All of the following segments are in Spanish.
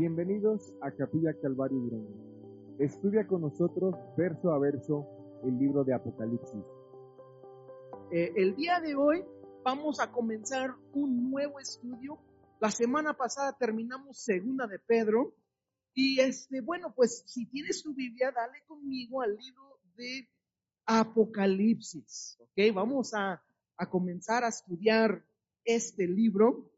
Bienvenidos a Capilla Calvario Durango. Estudia con nosotros verso a verso el libro de Apocalipsis. Eh, el día de hoy vamos a comenzar un nuevo estudio. La semana pasada terminamos segunda de Pedro y este, bueno, pues si tienes tu Biblia, dale conmigo al libro de Apocalipsis, ¿ok? Vamos a, a comenzar a estudiar este libro.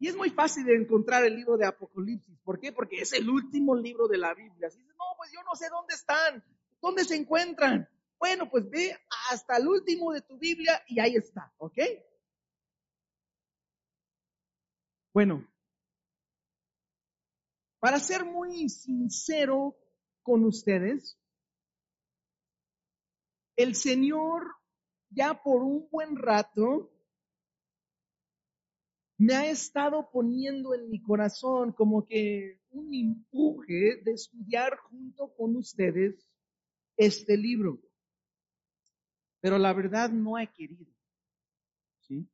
Y es muy fácil de encontrar el libro de Apocalipsis. ¿Por qué? Porque es el último libro de la Biblia. Así dice, no, pues yo no sé dónde están, dónde se encuentran. Bueno, pues ve hasta el último de tu Biblia y ahí está, ¿ok? Bueno, para ser muy sincero con ustedes, el Señor ya por un buen rato me ha estado poniendo en mi corazón como que un empuje de estudiar junto con ustedes este libro. Pero la verdad no he querido. ¿Sí?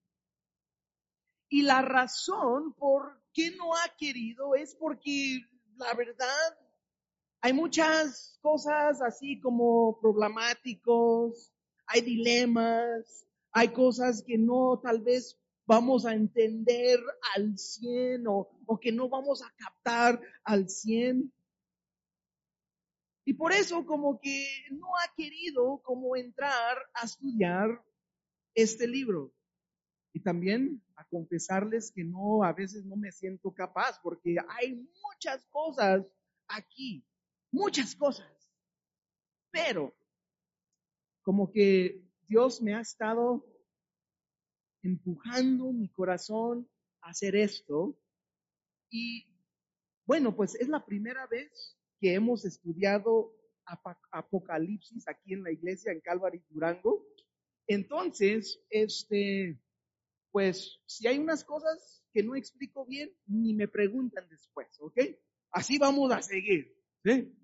Y la razón por qué no ha querido es porque la verdad hay muchas cosas así como problemáticos, hay dilemas, hay cosas que no tal vez vamos a entender al 100 o, o que no vamos a captar al 100. Y por eso como que no ha querido como entrar a estudiar este libro. Y también a confesarles que no, a veces no me siento capaz porque hay muchas cosas aquí, muchas cosas. Pero como que Dios me ha estado empujando mi corazón a hacer esto. Y bueno, pues es la primera vez que hemos estudiado Apocalipsis aquí en la iglesia en Calvary Durango. Entonces, este, pues si hay unas cosas que no explico bien, ni me preguntan después, ¿ok? Así vamos a seguir. ¿sí?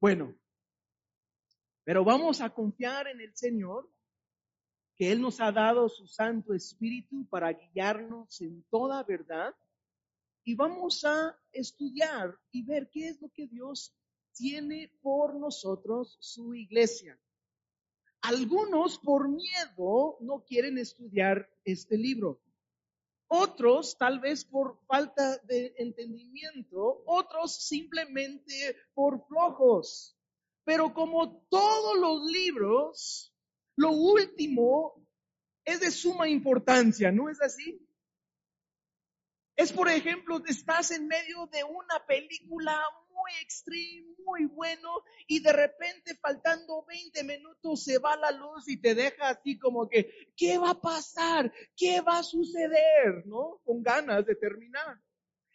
Bueno, pero vamos a confiar en el Señor que Él nos ha dado su Santo Espíritu para guiarnos en toda verdad. Y vamos a estudiar y ver qué es lo que Dios tiene por nosotros, su iglesia. Algunos por miedo no quieren estudiar este libro. Otros tal vez por falta de entendimiento, otros simplemente por flojos. Pero como todos los libros, lo último es de suma importancia, ¿no es así? Es, por ejemplo, estás en medio de una película muy extreme, muy bueno, y de repente faltando 20 minutos se va la luz y te deja así como que, ¿qué va a pasar? ¿Qué va a suceder? ¿No? Con ganas de terminar.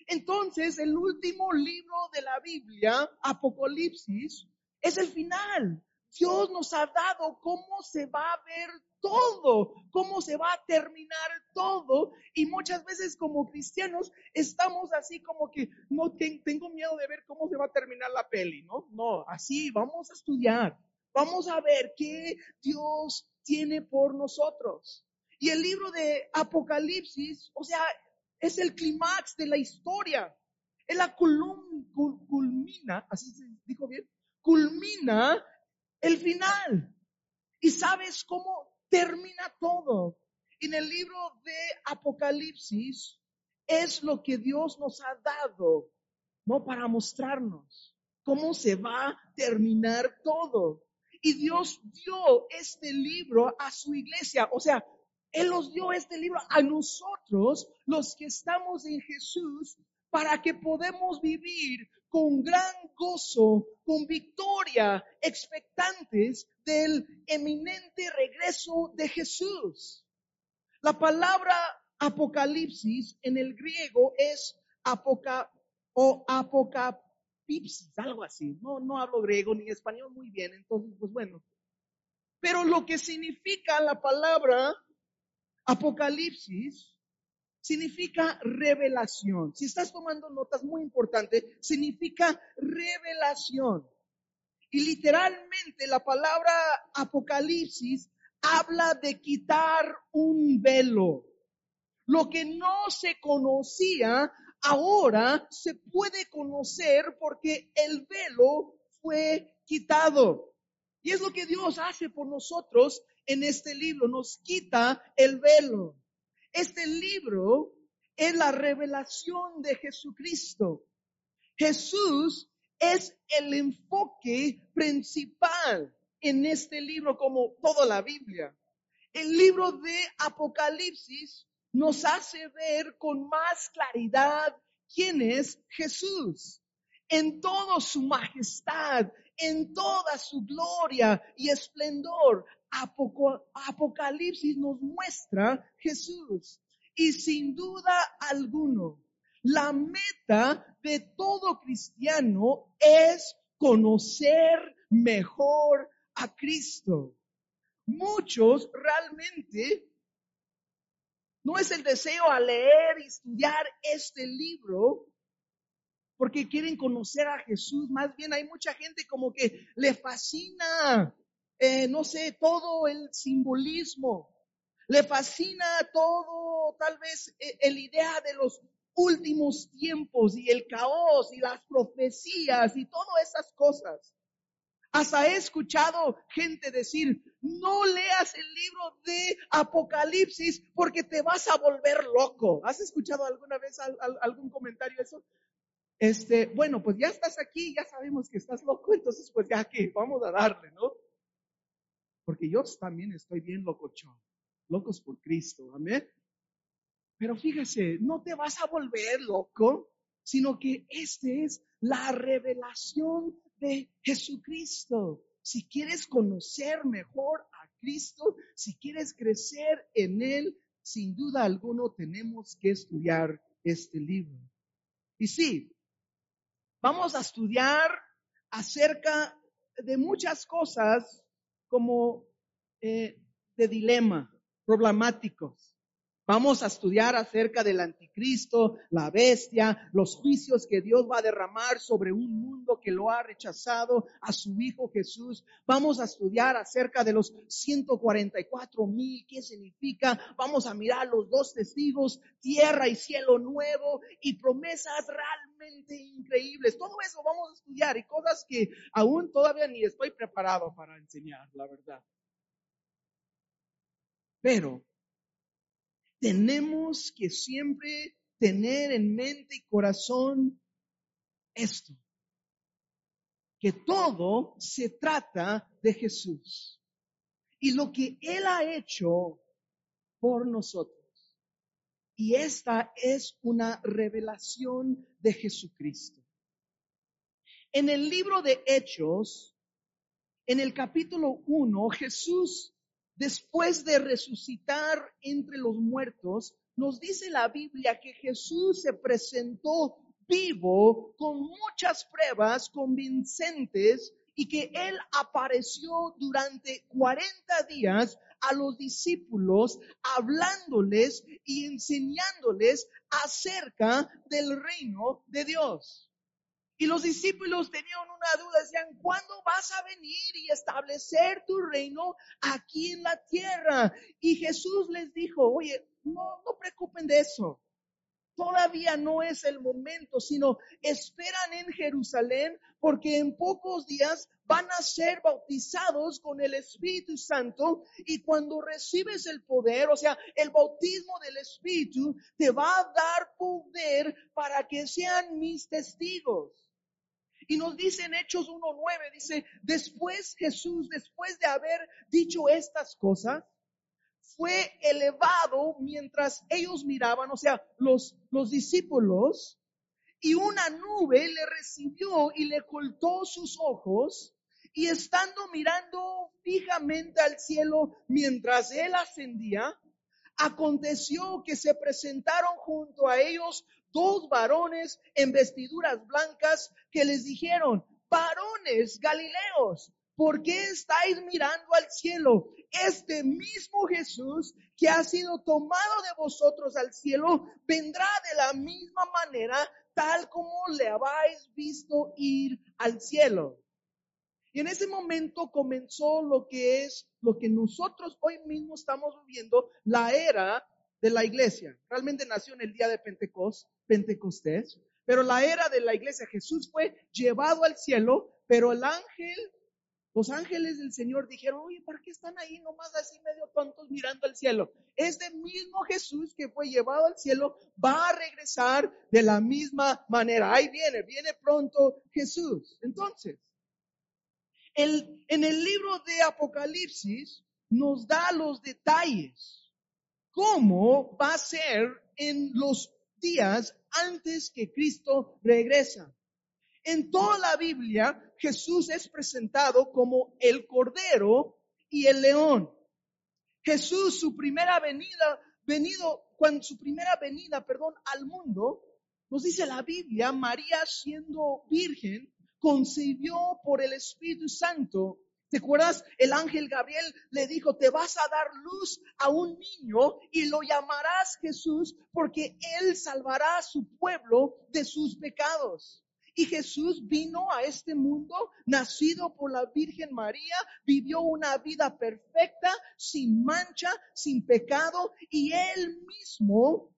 Entonces, el último libro de la Biblia, Apocalipsis, es el final. Dios nos ha dado cómo se va a ver todo, cómo se va a terminar todo. Y muchas veces como cristianos estamos así como que no tengo miedo de ver cómo se va a terminar la peli, ¿no? No, así vamos a estudiar, vamos a ver qué Dios tiene por nosotros. Y el libro de Apocalipsis, o sea, es el clímax de la historia. Él la culmina, así se dijo bien, culmina el final. ¿Y sabes cómo termina todo? En el libro de Apocalipsis es lo que Dios nos ha dado, ¿no? Para mostrarnos cómo se va a terminar todo. Y Dios dio este libro a su iglesia, o sea, Él nos dio este libro a nosotros, los que estamos en Jesús, para que podamos vivir con gran gozo, con victoria, expectantes del eminente regreso de Jesús. La palabra apocalipsis en el griego es apoca o apocalipsis, algo así. No, no hablo griego ni español muy bien, entonces, pues bueno. Pero lo que significa la palabra apocalipsis significa revelación. Si estás tomando notas muy importantes, significa revelación. Y literalmente la palabra apocalipsis habla de quitar un velo. Lo que no se conocía, ahora se puede conocer porque el velo fue quitado. Y es lo que Dios hace por nosotros en este libro, nos quita el velo. Este libro es la revelación de Jesucristo. Jesús es el enfoque principal en este libro como toda la Biblia. El libro de Apocalipsis nos hace ver con más claridad quién es Jesús en toda su majestad, en toda su gloria y esplendor. Apocalipsis nos muestra Jesús. Y sin duda alguno, la meta de todo cristiano es conocer mejor a Cristo. Muchos realmente no es el deseo a leer y estudiar este libro porque quieren conocer a Jesús. Más bien hay mucha gente como que le fascina, eh, no sé, todo el simbolismo. Le fascina todo, tal vez, eh, el idea de los últimos tiempos y el caos y las profecías y todas esas cosas. Hasta he escuchado gente decir, no leas el libro de Apocalipsis porque te vas a volver loco. ¿Has escuchado alguna vez algún comentario eso? Este, bueno, pues ya estás aquí, ya sabemos que estás loco, entonces pues ya que vamos a darle, ¿no? Porque yo también estoy bien locochón, locos por Cristo, amén. Pero fíjese, no te vas a volver loco, sino que este es la revelación de Jesucristo. Si quieres conocer mejor a Cristo, si quieres crecer en Él, sin duda alguno tenemos que estudiar este libro. Y sí, vamos a estudiar acerca de muchas cosas como eh, de dilema, problemáticos. Vamos a estudiar acerca del anticristo, la bestia, los juicios que Dios va a derramar sobre un mundo que lo ha rechazado a su Hijo Jesús. Vamos a estudiar acerca de los 144 mil, qué significa. Vamos a mirar los dos testigos, tierra y cielo nuevo y promesas realmente increíbles. Todo eso vamos a estudiar y cosas que aún todavía ni estoy preparado para enseñar, la verdad. Pero tenemos que siempre tener en mente y corazón esto, que todo se trata de Jesús y lo que Él ha hecho por nosotros. Y esta es una revelación de Jesucristo. En el libro de Hechos, en el capítulo 1, Jesús después de resucitar entre los muertos, nos dice la Biblia que Jesús se presentó vivo con muchas pruebas convincentes y que Él apareció durante 40 días a los discípulos hablándoles y enseñándoles acerca del reino de Dios. Y los discípulos tenían una duda, decían, ¿cuándo vas a venir y establecer tu reino aquí en la tierra? Y Jesús les dijo, oye, no, no preocupen de eso. Todavía no es el momento, sino esperan en Jerusalén porque en pocos días van a ser bautizados con el Espíritu Santo y cuando recibes el poder, o sea, el bautismo del Espíritu, te va a dar poder para que sean mis testigos. Y nos dice en Hechos 1.9, dice, después Jesús, después de haber dicho estas cosas, fue elevado mientras ellos miraban, o sea, los, los discípulos, y una nube le recibió y le ocultó sus ojos, y estando mirando fijamente al cielo mientras él ascendía, aconteció que se presentaron junto a ellos dos varones en vestiduras blancas que les dijeron, varones galileos, ¿por qué estáis mirando al cielo? Este mismo Jesús que ha sido tomado de vosotros al cielo, vendrá de la misma manera tal como le habéis visto ir al cielo. Y en ese momento comenzó lo que es, lo que nosotros hoy mismo estamos viviendo, la era de la iglesia. Realmente nació en el día de Pentecostés, Pentecostés, pero la era de la iglesia, Jesús fue llevado al cielo, pero el ángel, los ángeles del Señor dijeron, oye, ¿para qué están ahí nomás así medio tontos mirando al cielo? Este mismo Jesús que fue llevado al cielo va a regresar de la misma manera. Ahí viene, viene pronto Jesús. Entonces, el, en el libro de Apocalipsis nos da los detalles cómo va a ser en los días antes que Cristo regresa. En toda la Biblia, Jesús es presentado como el Cordero y el León. Jesús, su primera venida, venido, cuando su primera venida, perdón, al mundo, nos dice la Biblia, María siendo virgen, concibió por el Espíritu Santo ¿Te acuerdas? El ángel Gabriel le dijo, te vas a dar luz a un niño y lo llamarás Jesús porque él salvará a su pueblo de sus pecados. Y Jesús vino a este mundo, nacido por la Virgen María, vivió una vida perfecta, sin mancha, sin pecado, y él mismo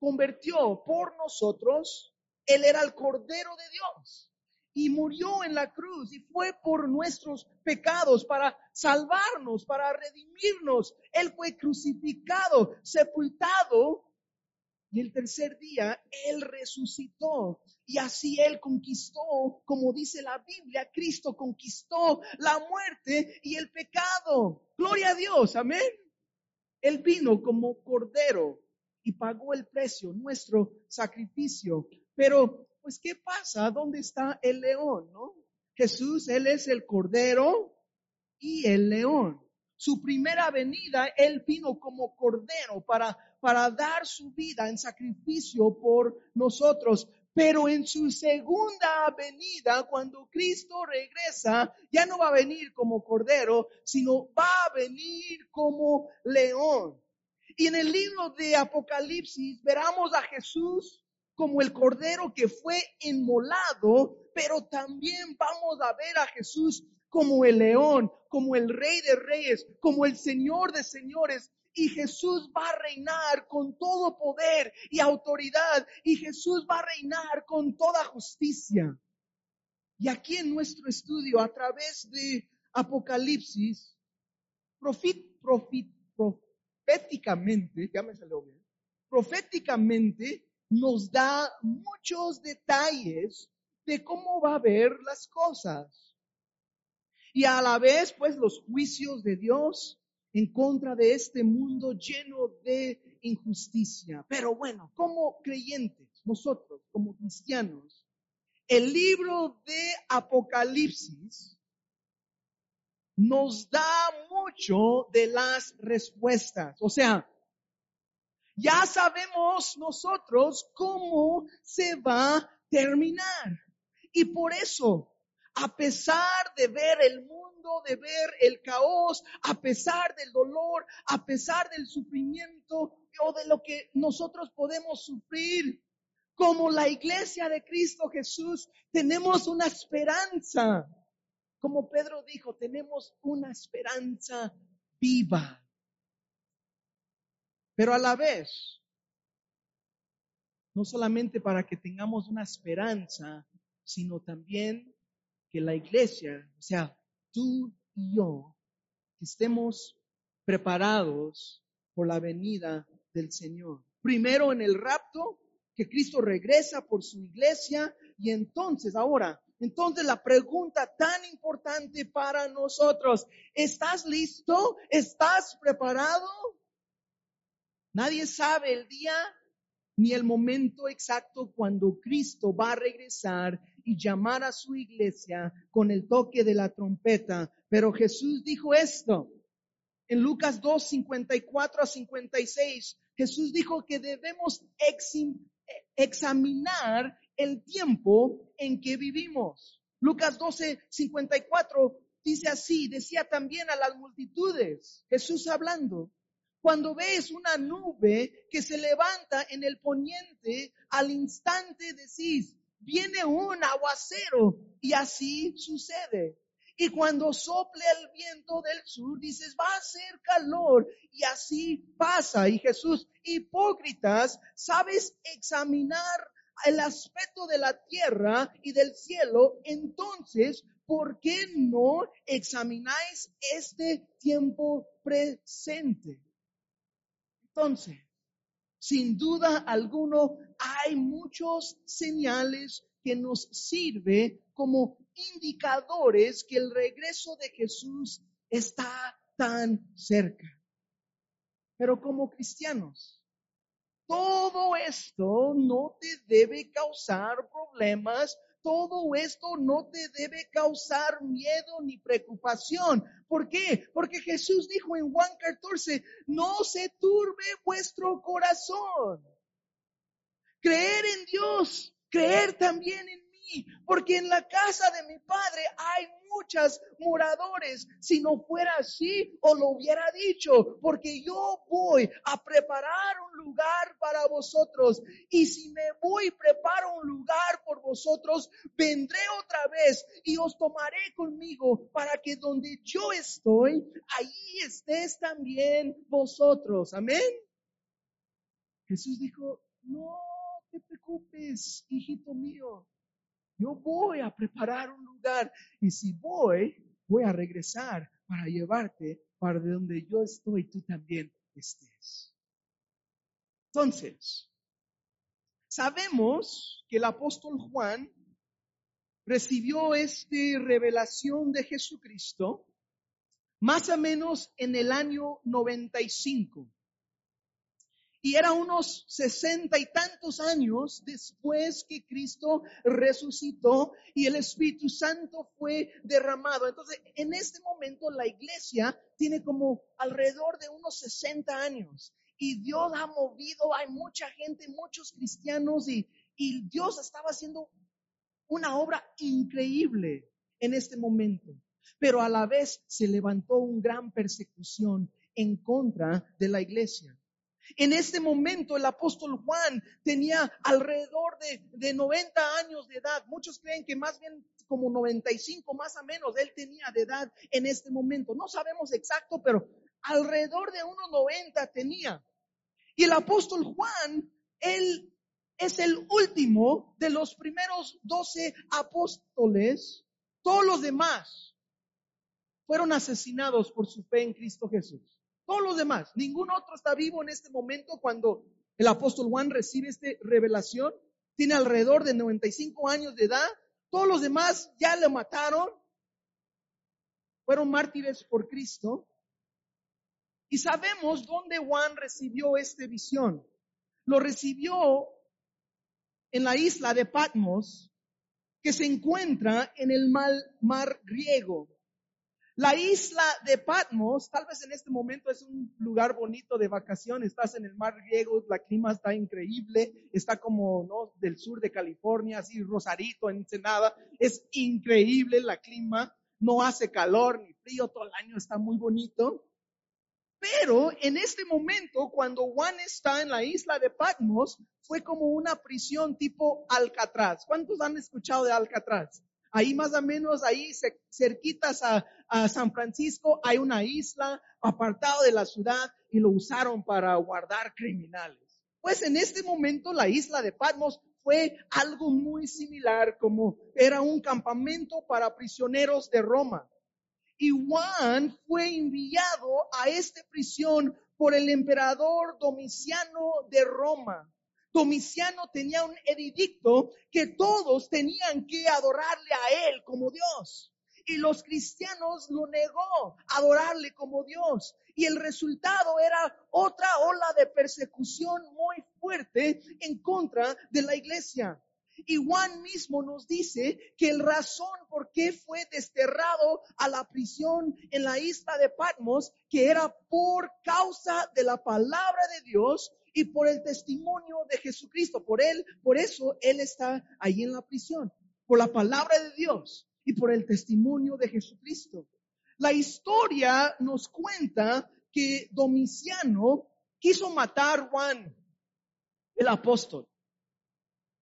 convirtió por nosotros, él era el Cordero de Dios y murió en la cruz y fue por nuestros pecados para salvarnos, para redimirnos. Él fue crucificado, sepultado y el tercer día Él resucitó. Y así Él conquistó, como dice la Biblia, Cristo conquistó la muerte y el pecado. Gloria a Dios, amén. Él vino como cordero y pagó el precio, nuestro sacrificio. Pero pues ¿qué pasa? ¿Dónde está el león? ¿No? Jesús, Él es el cordero y el león. Su primera venida, Él vino como cordero para, para dar su vida en sacrificio por nosotros. Pero en su segunda venida, cuando Cristo regresa, ya no va a venir como cordero, sino va a venir como león. Y en el libro de Apocalipsis veramos a Jesús como el cordero que fue inmolado, pero también vamos a ver a Jesús como el león, como el rey de reyes, como el señor de señores. Y Jesús va a reinar con todo poder y autoridad. Y Jesús va a reinar con toda justicia. Y aquí en nuestro estudio, a través de Apocalipsis, proféticamente, ya me salió bien, proféticamente nos da muchos detalles de cómo va a ver las cosas. Y a la vez, pues, los juicios de Dios en contra de este mundo lleno de injusticia. Pero bueno, como creyentes, nosotros como cristianos, el libro de Apocalipsis nos da mucho de las respuestas. O sea, ya sabemos nosotros cómo se va a terminar. Y por eso, a pesar de ver el mundo, de ver el caos, a pesar del dolor, a pesar del sufrimiento o de lo que nosotros podemos sufrir, como la iglesia de Cristo Jesús, tenemos una esperanza. Como Pedro dijo, tenemos una esperanza viva. Pero a la vez, no solamente para que tengamos una esperanza, sino también que la iglesia, o sea, tú y yo, estemos preparados por la venida del Señor. Primero en el rapto, que Cristo regresa por su iglesia y entonces, ahora, entonces la pregunta tan importante para nosotros, ¿estás listo? ¿Estás preparado? Nadie sabe el día ni el momento exacto cuando Cristo va a regresar y llamar a su iglesia con el toque de la trompeta. Pero Jesús dijo esto en Lucas 2, 54 a 56. Jesús dijo que debemos examinar el tiempo en que vivimos. Lucas 12, 54 dice así, decía también a las multitudes, Jesús hablando, cuando ves una nube que se levanta en el poniente, al instante decís, viene un aguacero y así sucede. Y cuando sople el viento del sur, dices, va a ser calor. Y así pasa. Y Jesús, hipócritas, sabes examinar el aspecto de la tierra y del cielo. Entonces, ¿por qué no examináis este tiempo presente? Entonces, sin duda alguno, hay muchos señales que nos sirve como indicadores que el regreso de Jesús está tan cerca. Pero como cristianos, todo esto no te debe causar problemas, todo esto no te debe causar miedo ni preocupación. ¿Por qué? Porque Jesús dijo en Juan 14, no se turbe vuestro corazón. Creer en Dios, creer también en porque en la casa de mi padre hay muchas moradores. Si no fuera así, o lo hubiera dicho, porque yo voy a preparar un lugar para vosotros. Y si me voy y preparo un lugar por vosotros, vendré otra vez y os tomaré conmigo para que donde yo estoy, ahí estés también vosotros. Amén. Jesús dijo, no te preocupes, hijito mío. Yo voy a preparar un lugar y si voy, voy a regresar para llevarte para donde yo estoy, tú también estés. Entonces, sabemos que el apóstol Juan recibió esta revelación de Jesucristo más o menos en el año 95 y era unos sesenta y tantos años después que Cristo resucitó y el Espíritu Santo fue derramado. Entonces, en este momento la iglesia tiene como alrededor de unos 60 años y Dios ha movido, hay mucha gente, muchos cristianos y, y Dios estaba haciendo una obra increíble en este momento. Pero a la vez se levantó una gran persecución en contra de la iglesia. En este momento el apóstol Juan tenía alrededor de, de, 90 años de edad. Muchos creen que más bien como 95 más o menos él tenía de edad en este momento. No sabemos exacto, pero alrededor de unos 90 tenía. Y el apóstol Juan, él es el último de los primeros 12 apóstoles. Todos los demás fueron asesinados por su fe en Cristo Jesús. Todos los demás, ningún otro está vivo en este momento cuando el apóstol Juan recibe esta revelación. Tiene alrededor de 95 años de edad. Todos los demás ya le mataron. Fueron mártires por Cristo. Y sabemos dónde Juan recibió esta visión. Lo recibió en la isla de Patmos, que se encuentra en el mar griego. La isla de Patmos, tal vez en este momento es un lugar bonito de vacaciones, estás en el mar griego, la clima está increíble, está como ¿no? del sur de California, así Rosarito, Ensenada, es increíble la clima, no hace calor ni frío, todo el año está muy bonito. Pero en este momento, cuando Juan está en la isla de Patmos, fue como una prisión tipo Alcatraz. ¿Cuántos han escuchado de Alcatraz? Ahí más o menos, ahí cerquitas a, a San Francisco, hay una isla apartado de la ciudad y lo usaron para guardar criminales. Pues en este momento la isla de Patmos fue algo muy similar como era un campamento para prisioneros de Roma. Y Juan fue enviado a esta prisión por el emperador Domiciano de Roma. Domiciano tenía un edicto que todos tenían que adorarle a él como Dios. Y los cristianos lo negó, adorarle como Dios. Y el resultado era otra ola de persecución muy fuerte en contra de la iglesia. Y Juan mismo nos dice que el razón por qué fue desterrado a la prisión en la isla de Patmos, que era por causa de la palabra de Dios y por el testimonio de Jesucristo. Por él, por eso él está ahí en la prisión, por la palabra de Dios y por el testimonio de Jesucristo. La historia nos cuenta que Domiciano quiso matar Juan, el apóstol.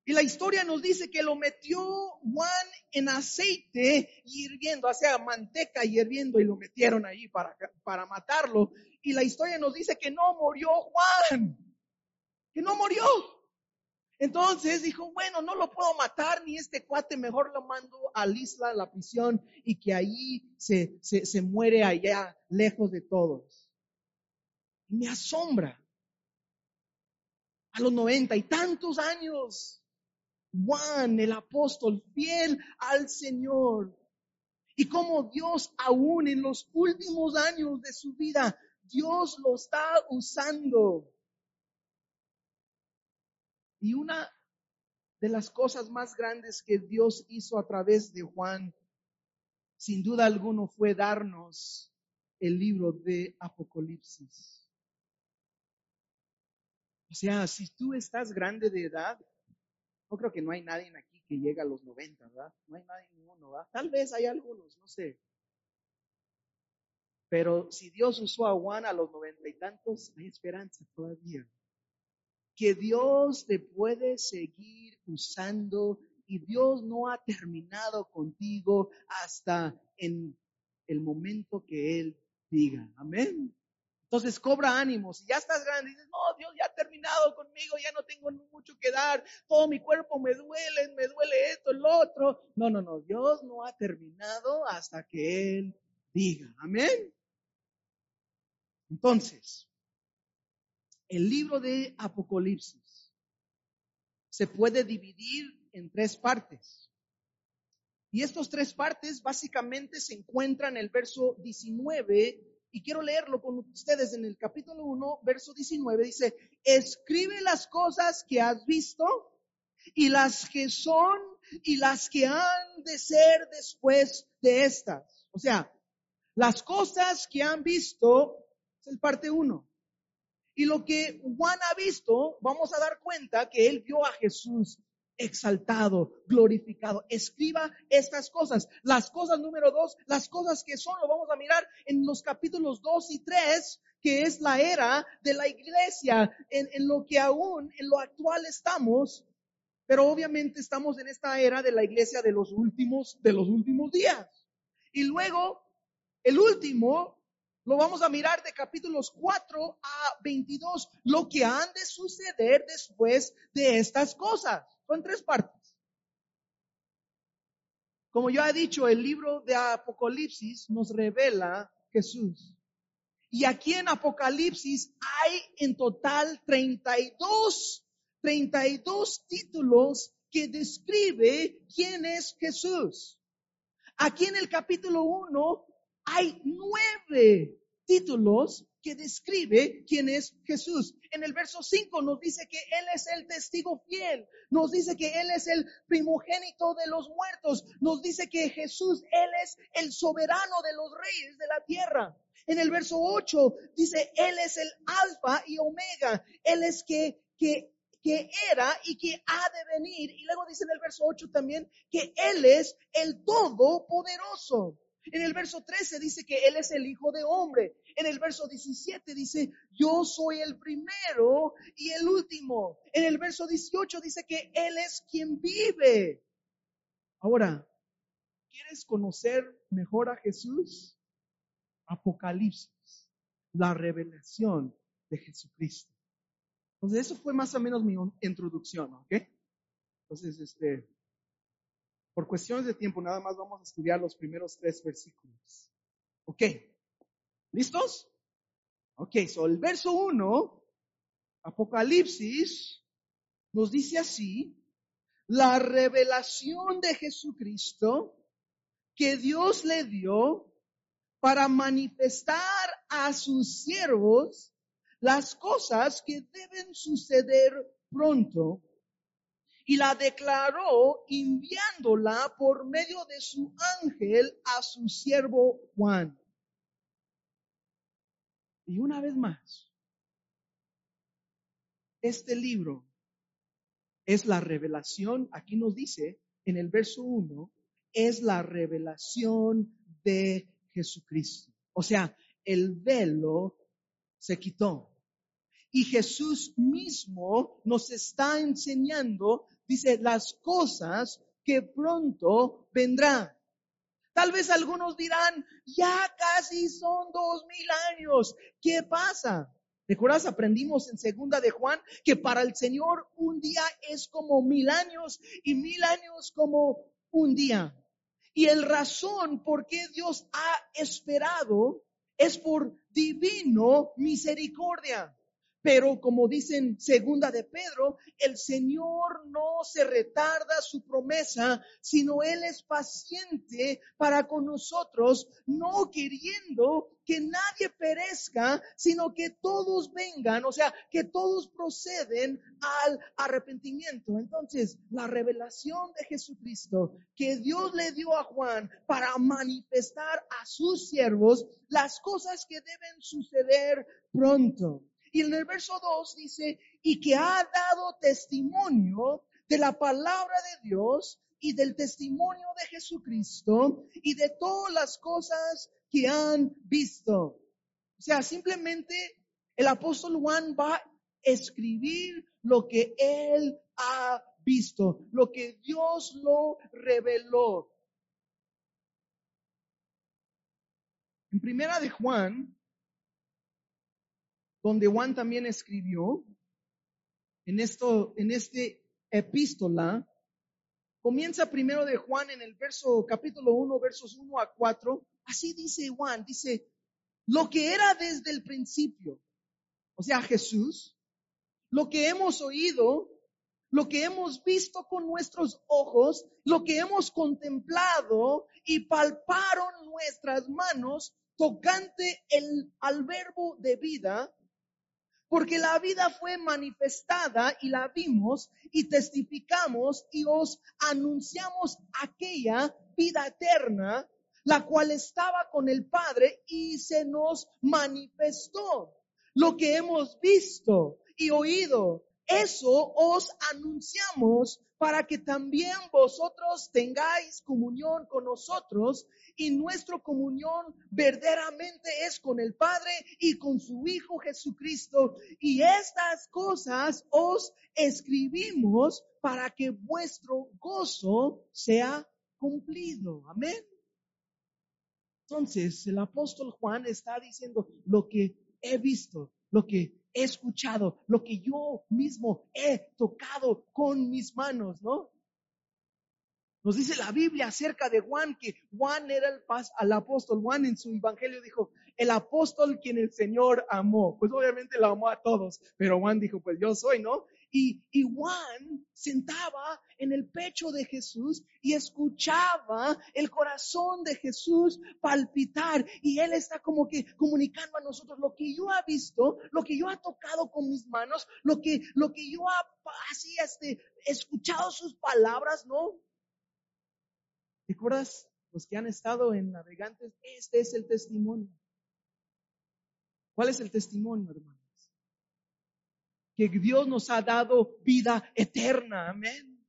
Y la historia nos dice que lo metió Juan en aceite hirviendo, o sea, manteca hirviendo y lo metieron ahí para, para matarlo. Y la historia nos dice que no murió Juan, que no murió. Entonces dijo, bueno, no lo puedo matar ni este cuate, mejor lo mando al isla, a la prisión, y que ahí se, se, muere allá, lejos de todos. Y me asombra. A los noventa y tantos años, Juan, el apóstol, fiel al Señor. Y como Dios aún en los últimos años de su vida, Dios lo está usando y una de las cosas más grandes que Dios hizo a través de Juan, sin duda alguno, fue darnos el libro de Apocalipsis. O sea, si tú estás grande de edad, no creo que no hay nadie aquí que llegue a los 90, ¿verdad? No hay nadie ninguno, ¿verdad? Tal vez hay algunos, no sé. Pero si Dios usó a Juan a los noventa y tantos, hay esperanza todavía que Dios te puede seguir usando y Dios no ha terminado contigo hasta en el momento que Él diga. Amén. Entonces cobra ánimo. Si ya estás grande y dices, no, Dios ya ha terminado conmigo, ya no tengo mucho que dar, todo mi cuerpo me duele, me duele esto, el otro. No, no, no, Dios no ha terminado hasta que Él diga. Amén. Entonces, el libro de Apocalipsis se puede dividir en tres partes. Y estas tres partes básicamente se encuentran en el verso 19 y quiero leerlo con ustedes en el capítulo 1, verso 19, dice, escribe las cosas que has visto y las que son y las que han de ser después de estas. O sea, las cosas que han visto es el parte 1. Y lo que Juan ha visto, vamos a dar cuenta que él vio a Jesús exaltado, glorificado. Escriba estas cosas. Las cosas número dos, las cosas que son, lo vamos a mirar en los capítulos dos y tres, que es la era de la iglesia, en, lo que aún, en lo actual estamos, pero obviamente estamos en esta era de la iglesia de los últimos, de los últimos días. Y luego, el último lo vamos a mirar de capítulos 4 a 22, lo que han de suceder después de estas cosas. Son tres partes. Como yo he dicho, el libro de Apocalipsis nos revela Jesús. Y aquí en Apocalipsis hay en total 32, 32 títulos que describe quién es Jesús. Aquí en el capítulo 1 hay nueve títulos que describe quién es Jesús. En el verso 5 nos dice que Él es el testigo fiel, nos dice que Él es el primogénito de los muertos, nos dice que Jesús, Él es el soberano de los reyes de la tierra. En el verso 8 dice, Él es el alfa y omega, Él es que, que, que era y que ha de venir. Y luego dice en el verso 8 también que Él es el todopoderoso. En el verso 13 dice que Él es el Hijo de Hombre. En el verso 17 dice, yo soy el primero y el último. En el verso 18 dice que Él es quien vive. Ahora, ¿quieres conocer mejor a Jesús? Apocalipsis, la revelación de Jesucristo. Entonces, eso fue más o menos mi introducción, ¿ok? Entonces, este, por cuestiones de tiempo, nada más vamos a estudiar los primeros tres versículos. ¿Ok? ¿Listos? Ok, so el verso 1, Apocalipsis, nos dice así, la revelación de Jesucristo que Dios le dio para manifestar a sus siervos las cosas que deben suceder pronto y la declaró enviándola por medio de su ángel a su siervo Juan. Y una vez más, este libro es la revelación, aquí nos dice en el verso 1, es la revelación de Jesucristo. O sea, el velo se quitó. Y Jesús mismo nos está enseñando, dice, las cosas que pronto vendrán. Tal vez algunos dirán, ya casi son dos mil años. ¿Qué pasa? ¿Recuerdas? Aprendimos en segunda de Juan que para el Señor un día es como mil años y mil años como un día. Y el razón por qué Dios ha esperado es por divino misericordia. Pero como dicen segunda de Pedro, el Señor no se retarda su promesa, sino Él es paciente para con nosotros, no queriendo que nadie perezca, sino que todos vengan, o sea, que todos proceden al arrepentimiento. Entonces, la revelación de Jesucristo que Dios le dio a Juan para manifestar a sus siervos las cosas que deben suceder pronto. Y en el verso 2 dice, y que ha dado testimonio de la palabra de Dios y del testimonio de Jesucristo y de todas las cosas que han visto. O sea, simplemente el apóstol Juan va a escribir lo que él ha visto, lo que Dios lo reveló. En primera de Juan, donde Juan también escribió, en esto, en este epístola, comienza primero de Juan en el verso, capítulo 1, versos 1 a 4. Así dice Juan, dice, lo que era desde el principio, o sea, Jesús, lo que hemos oído, lo que hemos visto con nuestros ojos, lo que hemos contemplado y palparon nuestras manos tocante el, al verbo de vida, porque la vida fue manifestada y la vimos y testificamos y os anunciamos aquella vida eterna, la cual estaba con el Padre y se nos manifestó. Lo que hemos visto y oído, eso os anunciamos para que también vosotros tengáis comunión con nosotros y nuestra comunión verdaderamente es con el Padre y con su Hijo Jesucristo. Y estas cosas os escribimos para que vuestro gozo sea cumplido. Amén. Entonces, el apóstol Juan está diciendo lo que he visto, lo que he escuchado, lo que yo mismo he tocado con mis manos, ¿no? Nos dice la Biblia acerca de Juan que Juan era el, al apóstol. Juan en su evangelio dijo, el apóstol quien el Señor amó. Pues obviamente lo amó a todos, pero Juan dijo, pues yo soy, ¿no? Y, y Juan sentaba en el pecho de Jesús y escuchaba el corazón de Jesús palpitar. Y él está como que comunicando a nosotros lo que yo ha visto, lo que yo ha tocado con mis manos, lo que, lo que yo ha así, este, escuchado sus palabras, ¿no? ¿Recuerdas los que han estado en navegantes? Este es el testimonio. ¿Cuál es el testimonio, hermanos? Que Dios nos ha dado vida eterna. Amén.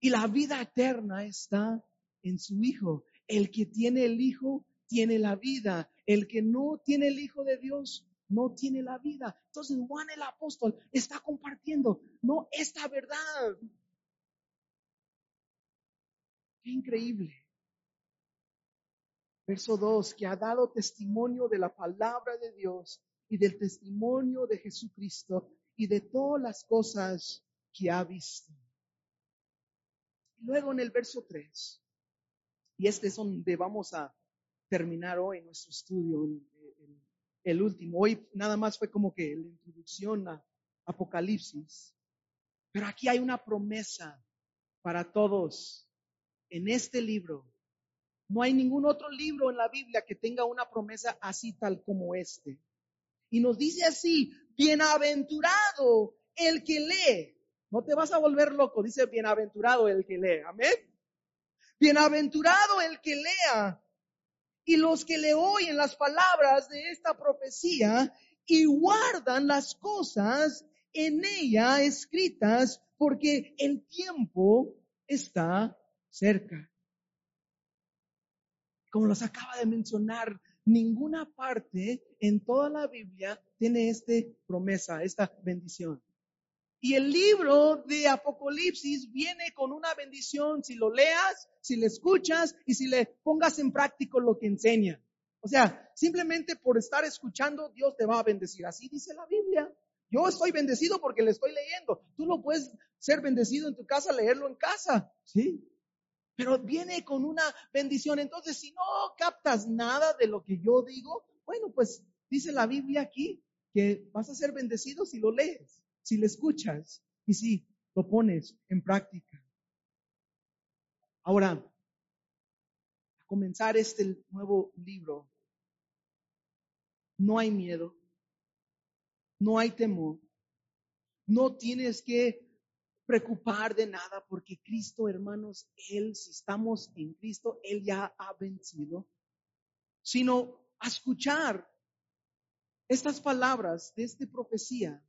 Y la vida eterna está en su Hijo. El que tiene el Hijo tiene la vida. El que no tiene el Hijo de Dios no tiene la vida. Entonces Juan el apóstol está compartiendo, no esta verdad. Qué increíble. Verso 2, que ha dado testimonio de la palabra de Dios y del testimonio de Jesucristo y de todas las cosas que ha visto. Luego en el verso 3, y este es donde vamos a terminar hoy nuestro estudio, el, el último. Hoy nada más fue como que la introducción a Apocalipsis. Pero aquí hay una promesa para todos en este libro. No hay ningún otro libro en la Biblia que tenga una promesa así tal como este. Y nos dice así, bienaventurado el que lee. No te vas a volver loco, dice bienaventurado el que lee. Amén. Bienaventurado el que lea. Y los que le oyen las palabras de esta profecía y guardan las cosas en ella escritas porque el tiempo está cerca. Como los acaba de mencionar ninguna parte en toda la Biblia tiene esta promesa, esta bendición. Y el libro de Apocalipsis viene con una bendición si lo leas, si le escuchas y si le pongas en práctico lo que enseña. O sea, simplemente por estar escuchando, Dios te va a bendecir. Así dice la Biblia. Yo estoy bendecido porque le estoy leyendo. Tú no puedes ser bendecido en tu casa, leerlo en casa. ¿Sí? Pero viene con una bendición. Entonces, si no captas nada de lo que yo digo, bueno, pues dice la Biblia aquí que vas a ser bendecido si lo lees si le escuchas y si lo pones en práctica. Ahora, a comenzar este nuevo libro, no hay miedo, no hay temor, no tienes que preocupar de nada porque Cristo, hermanos, Él, si estamos en Cristo, Él ya ha vencido, sino a escuchar estas palabras de esta profecía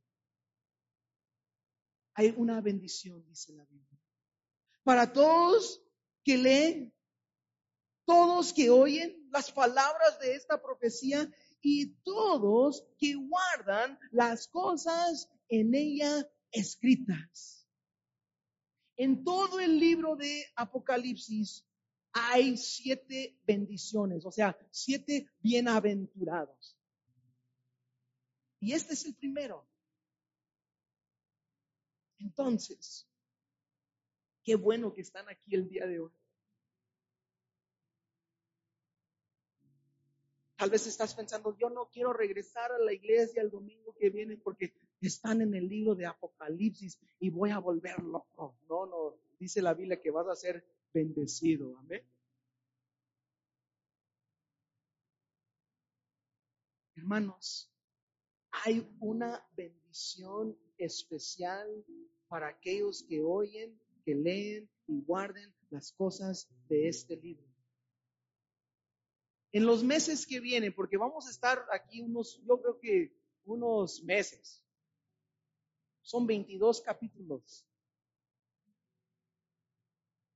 hay una bendición, dice la Biblia. Para todos que leen, todos que oyen las palabras de esta profecía y todos que guardan las cosas en ella escritas. En todo el libro de Apocalipsis hay siete bendiciones, o sea, siete bienaventurados. Y este es el primero. Entonces, qué bueno que están aquí el día de hoy. Tal vez estás pensando, yo no quiero regresar a la iglesia el domingo que viene porque están en el libro de Apocalipsis y voy a volver loco. No, no, dice la Biblia que vas a ser bendecido. Amén. Hermanos, hay una bendición especial para aquellos que oyen, que leen y guarden las cosas de este libro. En los meses que vienen, porque vamos a estar aquí unos, yo creo que unos meses. Son 22 capítulos.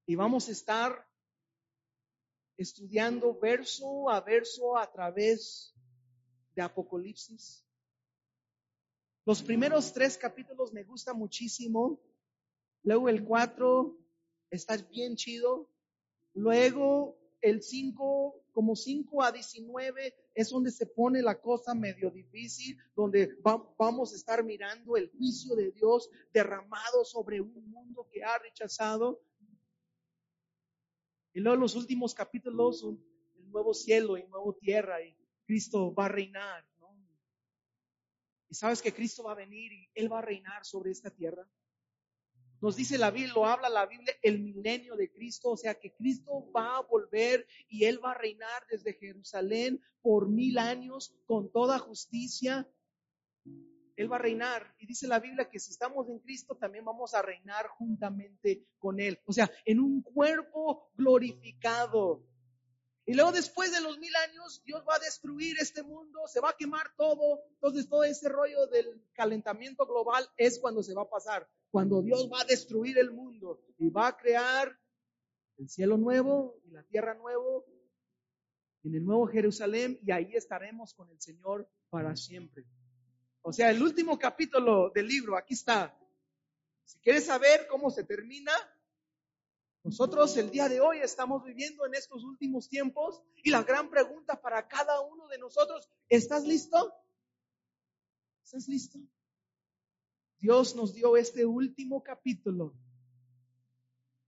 Y vamos a estar estudiando verso a verso a través de Apocalipsis. Los primeros tres capítulos me gusta muchísimo. Luego el cuatro está bien chido. Luego el cinco, como cinco a diecinueve, es donde se pone la cosa medio difícil, donde vamos a estar mirando el juicio de Dios derramado sobre un mundo que ha rechazado. Y luego los últimos capítulos el nuevo cielo y nuevo tierra y Cristo va a reinar. Y sabes que Cristo va a venir y Él va a reinar sobre esta tierra. Nos dice la Biblia, lo habla la Biblia, el milenio de Cristo, o sea que Cristo va a volver y Él va a reinar desde Jerusalén por mil años con toda justicia. Él va a reinar. Y dice la Biblia que si estamos en Cristo también vamos a reinar juntamente con Él. O sea, en un cuerpo glorificado. Y luego después de los mil años, Dios va a destruir este mundo, se va a quemar todo. Entonces todo ese rollo del calentamiento global es cuando se va a pasar, cuando Dios va a destruir el mundo y va a crear el cielo nuevo y la tierra nuevo en el nuevo Jerusalén y ahí estaremos con el Señor para siempre. O sea, el último capítulo del libro, aquí está. Si quieres saber cómo se termina, nosotros el día de hoy estamos viviendo en estos últimos tiempos y la gran pregunta para cada uno de nosotros, ¿estás listo? ¿Estás listo? Dios nos dio este último capítulo,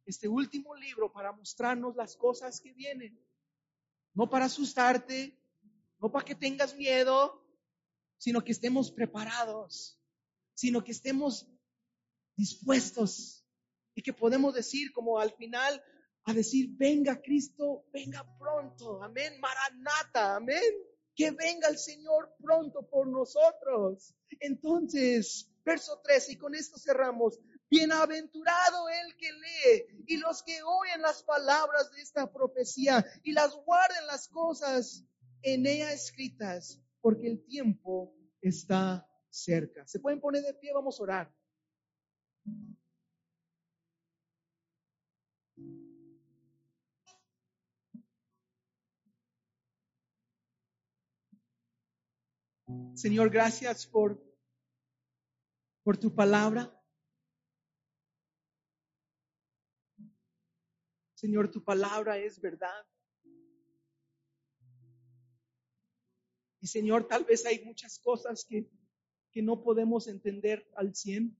este último libro para mostrarnos las cosas que vienen. No para asustarte, no para que tengas miedo, sino que estemos preparados, sino que estemos dispuestos y que podemos decir como al final, a decir, venga Cristo, venga pronto, amén, Maranata, amén, que venga el Señor pronto por nosotros. Entonces, verso 3, y con esto cerramos, bienaventurado el que lee y los que oyen las palabras de esta profecía y las guarden las cosas en ella escritas, porque el tiempo está cerca. ¿Se pueden poner de pie? Vamos a orar. Señor, gracias por, por tu palabra. Señor, tu palabra es verdad. Y Señor, tal vez hay muchas cosas que, que no podemos entender al cien.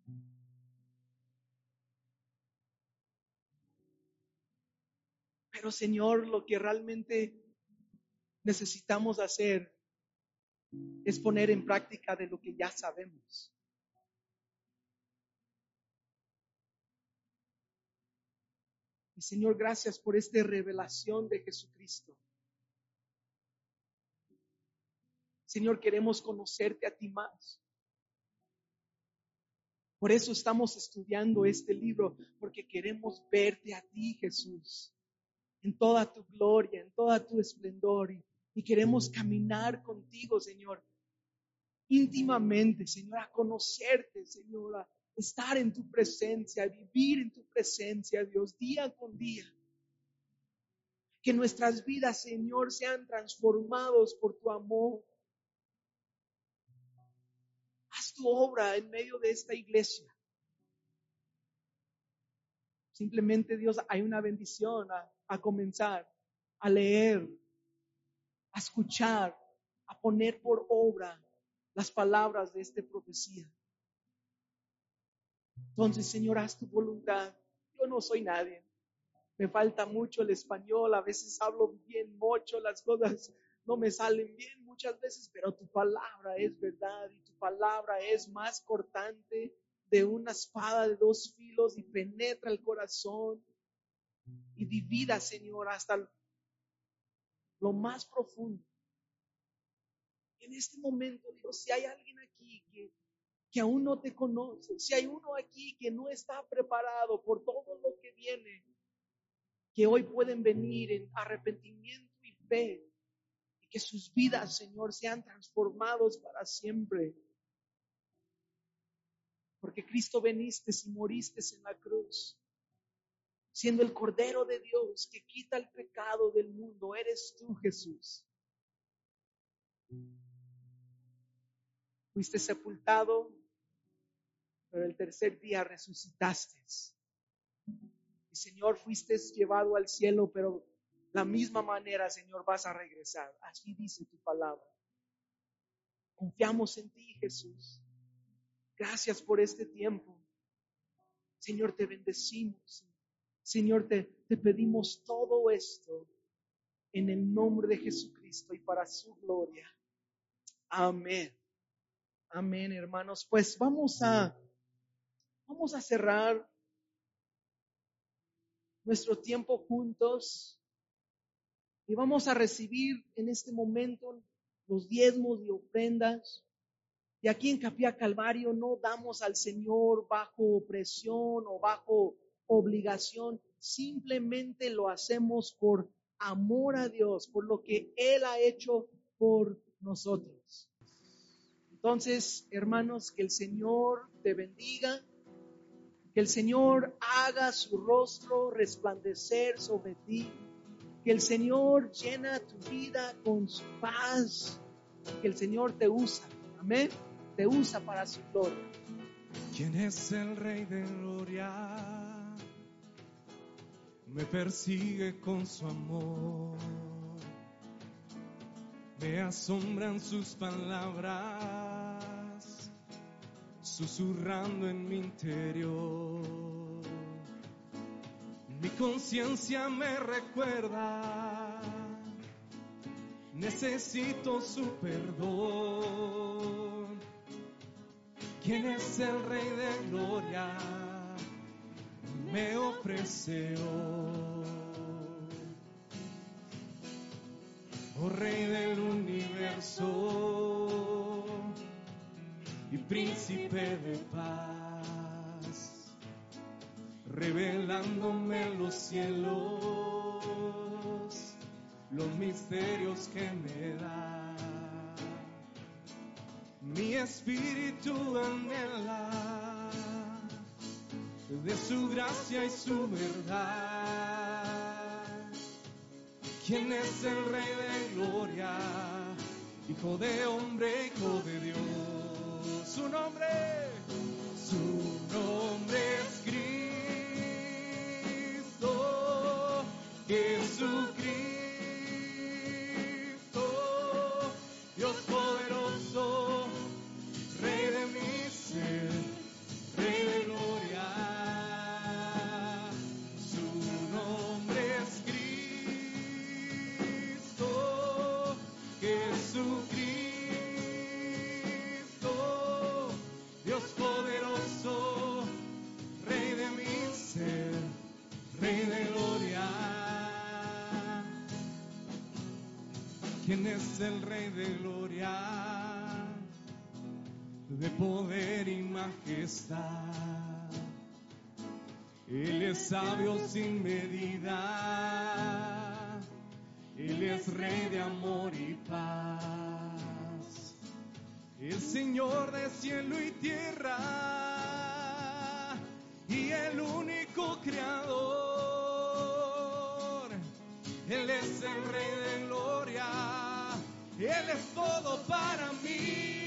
Pero Señor, lo que realmente necesitamos hacer es poner en práctica de lo que ya sabemos. Y Señor, gracias por esta revelación de Jesucristo. Señor, queremos conocerte a ti más. Por eso estamos estudiando este libro, porque queremos verte a ti, Jesús, en toda tu gloria, en toda tu esplendor. Y, queremos caminar contigo, Señor, íntimamente, Señor, a conocerte, Señor, estar en tu presencia, vivir en tu presencia, Dios, día con día. Que nuestras vidas, Señor, sean transformados por tu amor. Tu obra en medio de esta iglesia. Simplemente, Dios, hay una bendición a, comenzar a leer, a escuchar, a poner por obra las palabras de esta profecía. Entonces, Señor, haz tu voluntad. Yo no soy nadie. Me falta mucho el español. A veces hablo bien mucho, las cosas no me salen bien muchas veces, pero tu palabra es verdad y tu palabra es más cortante de una espada de dos filos y penetra el corazón y divida, Señor, hasta lo más profundo. En este momento, Dios, si hay alguien aquí que, que aún no te conoce, si hay uno aquí que no está preparado por todo lo que viene, que hoy pueden venir en arrepentimiento y fe, que sus vidas, Señor, sean transformados para siempre. Porque Cristo veniste y moriste en la cruz siendo el Cordero de Dios que quita el pecado del mundo. Eres tú, Jesús. Fuiste sepultado, pero el tercer día resucitaste. Y Señor, fuiste llevado al cielo, pero la misma manera, Señor, vas a regresar. Así dice tu palabra. Confiamos en ti, Jesús. Gracias por este tiempo. Señor, te bendecimos. Señor, te, te pedimos todo esto en el nombre de Jesucristo y para su gloria. Amén. Amén, hermanos. Pues vamos a vamos a cerrar nuestro tiempo juntos y vamos a recibir en este momento los diezmos y ofrendas. Y aquí en Capilla Calvario no damos al Señor bajo presión o bajo obligación, simplemente lo hacemos por amor a Dios, por lo que Él ha hecho por nosotros. Entonces, hermanos, que el Señor te bendiga, que el Señor haga su rostro resplandecer sobre ti, que el Señor llena tu vida con su paz, que el Señor te usa, amén, te usa para su gloria. ¿Quién es el Rey de Gloria? me persigue con su amor. Me asombran sus palabras, susurrando en mi interior. Mi conciencia me recuerda, necesito su perdón. ¿Quién es el Rey de Gloria? me ofrece Oh Rey del universo y príncipe de paz, revelándome los cielos, los misterios que me da. Mi espíritu anhela de su gracia y su verdad. ¿Quién es el Rey de Gloria? Hijo de hombre, hijo de Dios. Su nombre de poder y majestad. Él es sabio sin medida. Él es rey de amor y paz. El Señor de cielo y tierra. Y el único creador. Él es el rey de gloria. Él es todo para mí.